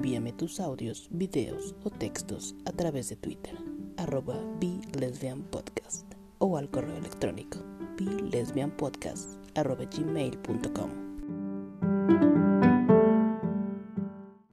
envíame tus audios, videos o textos a través de Twitter, arroba Podcast o al correo electrónico bilesbianpodcast arroba gmail.com.